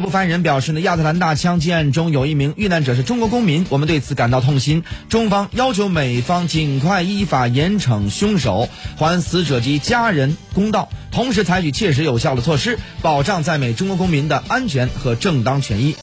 部发言人表示呢亚特兰大枪击案中有一名遇难者是中国公民我们对此感到痛心。中方要求美方尽快依法严惩凶手还死者及家人公道同时采取切实有效的措施保障在美中国公民的安全和正当权益。